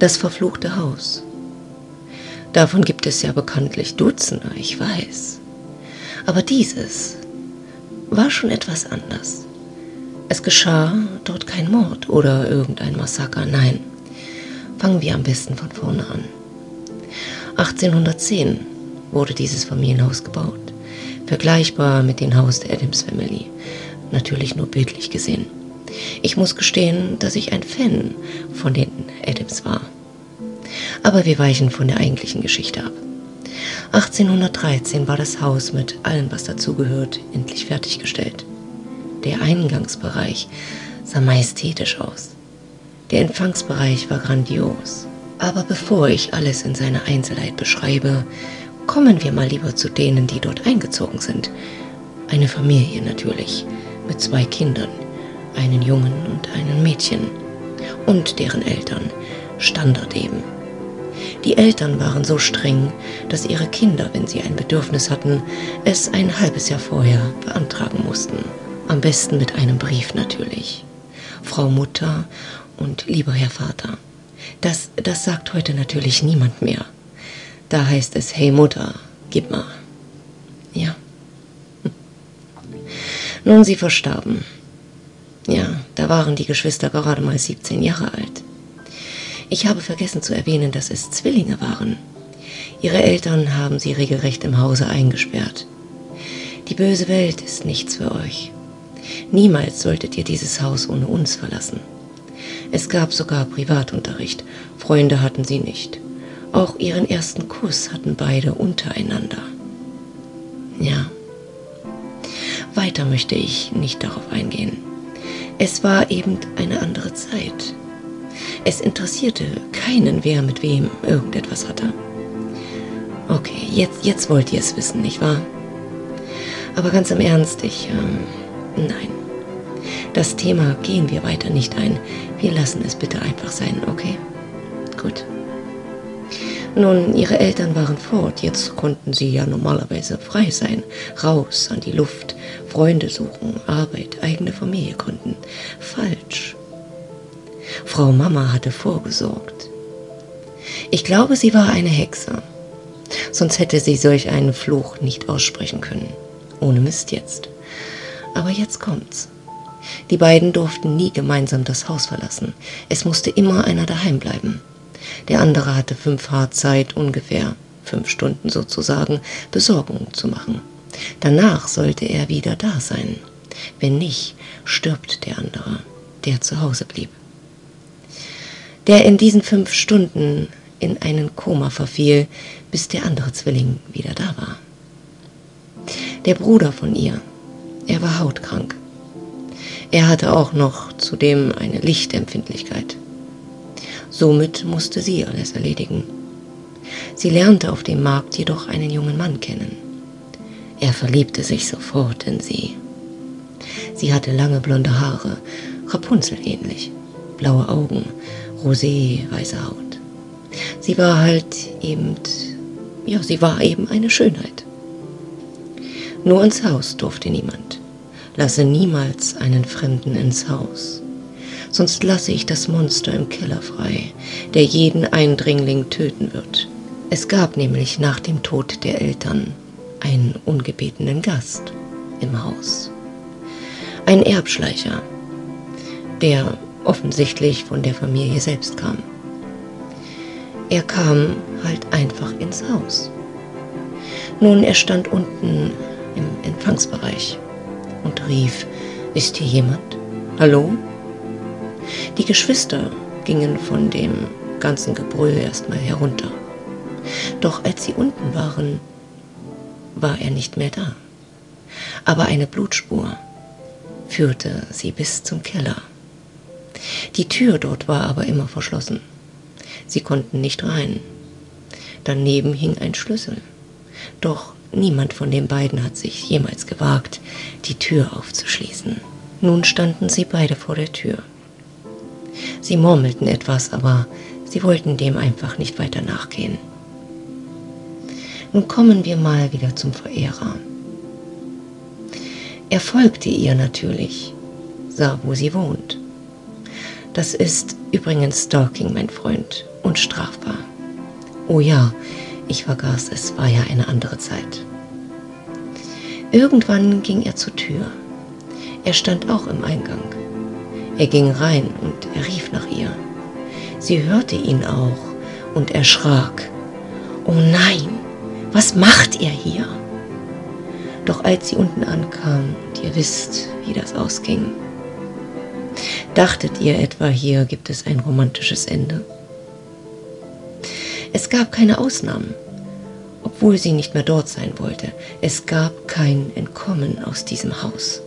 Das verfluchte Haus. Davon gibt es ja bekanntlich Dutzende, ich weiß. Aber dieses war schon etwas anders. Es geschah dort kein Mord oder irgendein Massaker, nein. Fangen wir am besten von vorne an. 1810 wurde dieses Familienhaus gebaut, vergleichbar mit dem Haus der Adams Family, natürlich nur bildlich gesehen. Ich muss gestehen, dass ich ein Fan von den Adams war. Aber wir weichen von der eigentlichen Geschichte ab. 1813 war das Haus mit allem, was dazugehört, endlich fertiggestellt. Der Eingangsbereich sah majestätisch aus. Der Empfangsbereich war grandios. Aber bevor ich alles in seiner Einzelheit beschreibe, kommen wir mal lieber zu denen, die dort eingezogen sind. Eine Familie natürlich, mit zwei Kindern, einen Jungen und einem Mädchen. Und deren Eltern, Standard eben. Die Eltern waren so streng, dass ihre Kinder, wenn sie ein Bedürfnis hatten, es ein halbes Jahr vorher beantragen mussten. Am besten mit einem Brief natürlich. Frau Mutter und lieber Herr Vater. Das, das sagt heute natürlich niemand mehr. Da heißt es, hey Mutter, gib mal. Ja. Nun, sie verstarben. Ja, da waren die Geschwister gerade mal 17 Jahre alt. Ich habe vergessen zu erwähnen, dass es Zwillinge waren. Ihre Eltern haben sie regelrecht im Hause eingesperrt. Die böse Welt ist nichts für euch. Niemals solltet ihr dieses Haus ohne uns verlassen. Es gab sogar Privatunterricht, Freunde hatten sie nicht. Auch ihren ersten Kuss hatten beide untereinander. Ja. Weiter möchte ich nicht darauf eingehen. Es war eben eine andere Zeit. Es interessierte keinen, wer mit wem irgendetwas hatte. Okay, jetzt, jetzt wollt ihr es wissen, nicht wahr? Aber ganz im Ernst, ich... Ähm, nein. Das Thema gehen wir weiter nicht ein. Wir lassen es bitte einfach sein, okay? Gut. Nun, ihre Eltern waren fort, jetzt konnten sie ja normalerweise frei sein, raus an die Luft, Freunde suchen, Arbeit, eigene Familie gründen. Falsch. Frau Mama hatte vorgesorgt. Ich glaube, sie war eine Hexe. Sonst hätte sie solch einen Fluch nicht aussprechen können. Ohne Mist jetzt. Aber jetzt kommt's. Die beiden durften nie gemeinsam das Haus verlassen. Es musste immer einer daheim bleiben. Der andere hatte fünf Haar ungefähr fünf Stunden sozusagen, Besorgung zu machen. Danach sollte er wieder da sein. Wenn nicht, stirbt der andere, der zu Hause blieb. Der in diesen fünf Stunden in einen Koma verfiel, bis der andere Zwilling wieder da war. Der Bruder von ihr, er war hautkrank. Er hatte auch noch zudem eine Lichtempfindlichkeit. Somit musste sie alles erledigen. Sie lernte auf dem Markt jedoch einen jungen Mann kennen. Er verliebte sich sofort in sie. Sie hatte lange blonde Haare, Rapunzel ähnlich, blaue Augen, rosé weiße Haut. Sie war halt eben, ja, sie war eben eine Schönheit. Nur ins Haus durfte niemand. Lasse niemals einen Fremden ins Haus, sonst lasse ich das Monster im Keller frei, der jeden Eindringling töten wird. Es gab nämlich nach dem Tod der Eltern einen ungebetenen Gast im Haus. Ein Erbschleicher, der offensichtlich von der Familie selbst kam. Er kam halt einfach ins Haus. Nun, er stand unten im Empfangsbereich und rief, ist hier jemand? Hallo? Die Geschwister gingen von dem ganzen Gebrüll erstmal herunter. Doch als sie unten waren, war er nicht mehr da. Aber eine Blutspur führte sie bis zum Keller. Die Tür dort war aber immer verschlossen. Sie konnten nicht rein. Daneben hing ein Schlüssel. Doch niemand von den beiden hat sich jemals gewagt, die Tür aufzuschließen. Nun standen sie beide vor der Tür. Sie murmelten etwas, aber sie wollten dem einfach nicht weiter nachgehen. Nun kommen wir mal wieder zum Verehrer. Er folgte ihr natürlich, sah, wo sie wohnt. Das ist übrigens Stalking, mein Freund, unstrafbar. Oh ja, ich vergaß, es war ja eine andere Zeit. Irgendwann ging er zur Tür. Er stand auch im Eingang. Er ging rein und er rief nach ihr. Sie hörte ihn auch und erschrak. Oh nein, was macht ihr hier? Doch als sie unten ankam, und ihr wisst, wie das ausging, dachtet ihr etwa, hier gibt es ein romantisches Ende. Es gab keine Ausnahmen, obwohl sie nicht mehr dort sein wollte. Es gab kein Entkommen aus diesem Haus.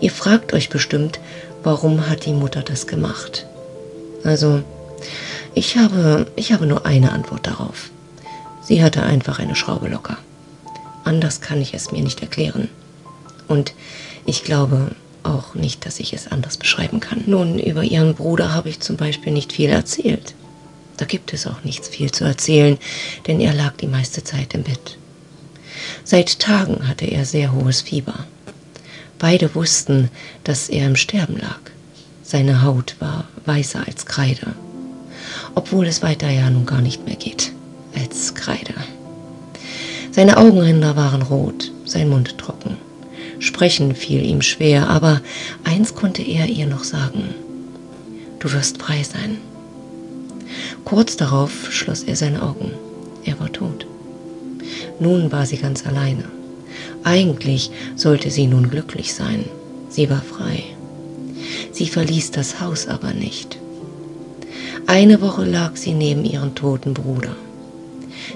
Ihr fragt euch bestimmt, warum hat die Mutter das gemacht? Also, ich habe, ich habe nur eine Antwort darauf. Sie hatte einfach eine Schraube locker. Anders kann ich es mir nicht erklären. Und ich glaube auch nicht, dass ich es anders beschreiben kann. Nun, über ihren Bruder habe ich zum Beispiel nicht viel erzählt. Da gibt es auch nichts viel zu erzählen, denn er lag die meiste Zeit im Bett. Seit Tagen hatte er sehr hohes Fieber. Beide wussten, dass er im Sterben lag. Seine Haut war weißer als Kreide, obwohl es weiter ja nun gar nicht mehr geht als Kreide. Seine Augenränder waren rot, sein Mund trocken. Sprechen fiel ihm schwer, aber eins konnte er ihr noch sagen. Du wirst frei sein. Kurz darauf schloss er seine Augen. Er war tot. Nun war sie ganz alleine. Eigentlich sollte sie nun glücklich sein. Sie war frei. Sie verließ das Haus aber nicht. Eine Woche lag sie neben ihrem toten Bruder.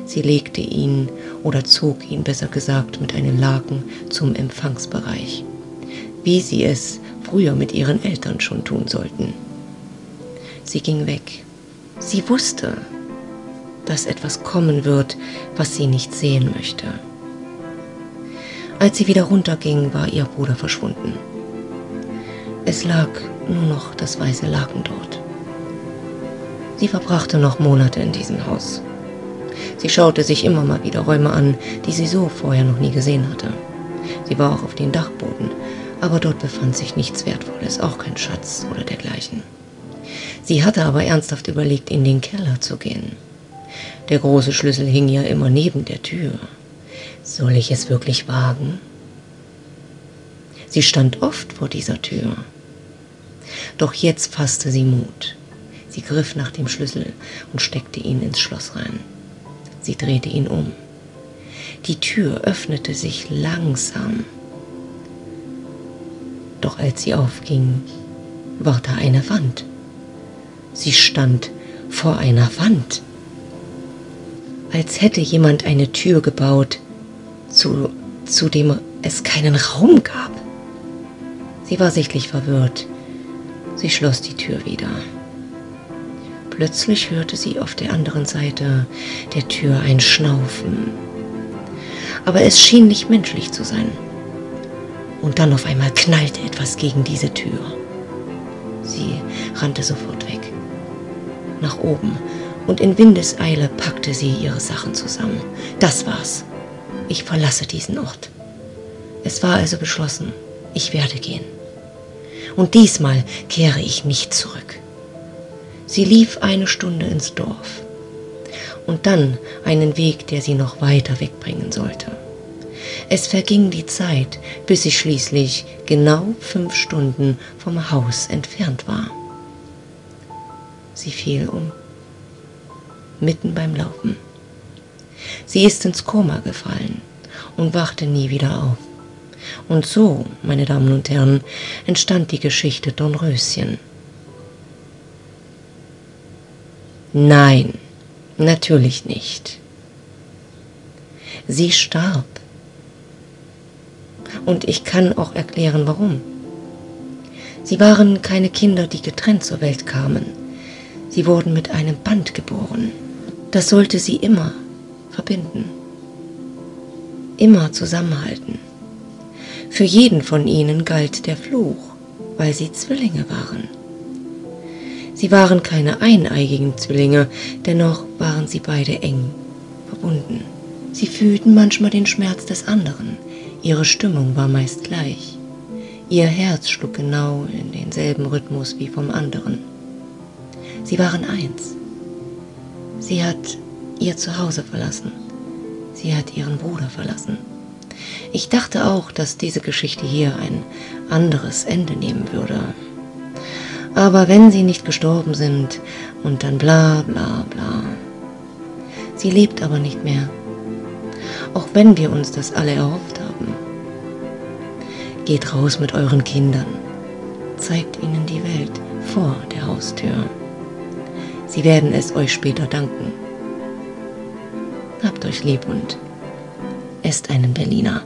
Sie legte ihn oder zog ihn besser gesagt mit einem Laken zum Empfangsbereich, wie sie es früher mit ihren Eltern schon tun sollten. Sie ging weg. Sie wusste, dass etwas kommen wird, was sie nicht sehen möchte. Als sie wieder runterging, war ihr Bruder verschwunden. Es lag nur noch das weiße Laken dort. Sie verbrachte noch Monate in diesem Haus. Sie schaute sich immer mal wieder Räume an, die sie so vorher noch nie gesehen hatte. Sie war auch auf den Dachboden, aber dort befand sich nichts Wertvolles, auch kein Schatz oder dergleichen. Sie hatte aber ernsthaft überlegt, in den Keller zu gehen. Der große Schlüssel hing ja immer neben der Tür. Soll ich es wirklich wagen? Sie stand oft vor dieser Tür. Doch jetzt fasste sie Mut. Sie griff nach dem Schlüssel und steckte ihn ins Schloss rein. Sie drehte ihn um. Die Tür öffnete sich langsam. Doch als sie aufging, war da eine Wand. Sie stand vor einer Wand. Als hätte jemand eine Tür gebaut, zu, zu dem es keinen Raum gab. Sie war sichtlich verwirrt. Sie schloss die Tür wieder. Plötzlich hörte sie auf der anderen Seite der Tür ein Schnaufen. Aber es schien nicht menschlich zu sein. Und dann auf einmal knallte etwas gegen diese Tür. Sie rannte sofort weg. Nach oben und in Windeseile packte sie ihre Sachen zusammen. Das war's. Ich verlasse diesen Ort. Es war also beschlossen, ich werde gehen. Und diesmal kehre ich nicht zurück. Sie lief eine Stunde ins Dorf und dann einen Weg, der sie noch weiter wegbringen sollte. Es verging die Zeit, bis sie schließlich genau fünf Stunden vom Haus entfernt war. Sie fiel um, mitten beim Laufen. Sie ist ins Koma gefallen und wachte nie wieder auf. Und so, meine Damen und Herren, entstand die Geschichte Dornröschen. Nein, natürlich nicht. Sie starb. Und ich kann auch erklären, warum. Sie waren keine Kinder, die getrennt zur Welt kamen. Sie wurden mit einem Band geboren. Das sollte sie immer verbinden. Immer zusammenhalten. Für jeden von ihnen galt der Fluch, weil sie Zwillinge waren. Sie waren keine eineigigen Zwillinge, dennoch waren sie beide eng verbunden. Sie fühlten manchmal den Schmerz des anderen, ihre Stimmung war meist gleich. Ihr Herz schlug genau in denselben Rhythmus wie vom anderen. Sie waren eins. Sie hat ihr Zuhause verlassen. Sie hat ihren Bruder verlassen. Ich dachte auch, dass diese Geschichte hier ein anderes Ende nehmen würde. Aber wenn sie nicht gestorben sind und dann bla bla bla. Sie lebt aber nicht mehr. Auch wenn wir uns das alle erhofft haben. Geht raus mit euren Kindern. Zeigt ihnen die Welt vor der Haustür. Sie werden es euch später danken. Habt euch lieb und esst einen Berliner.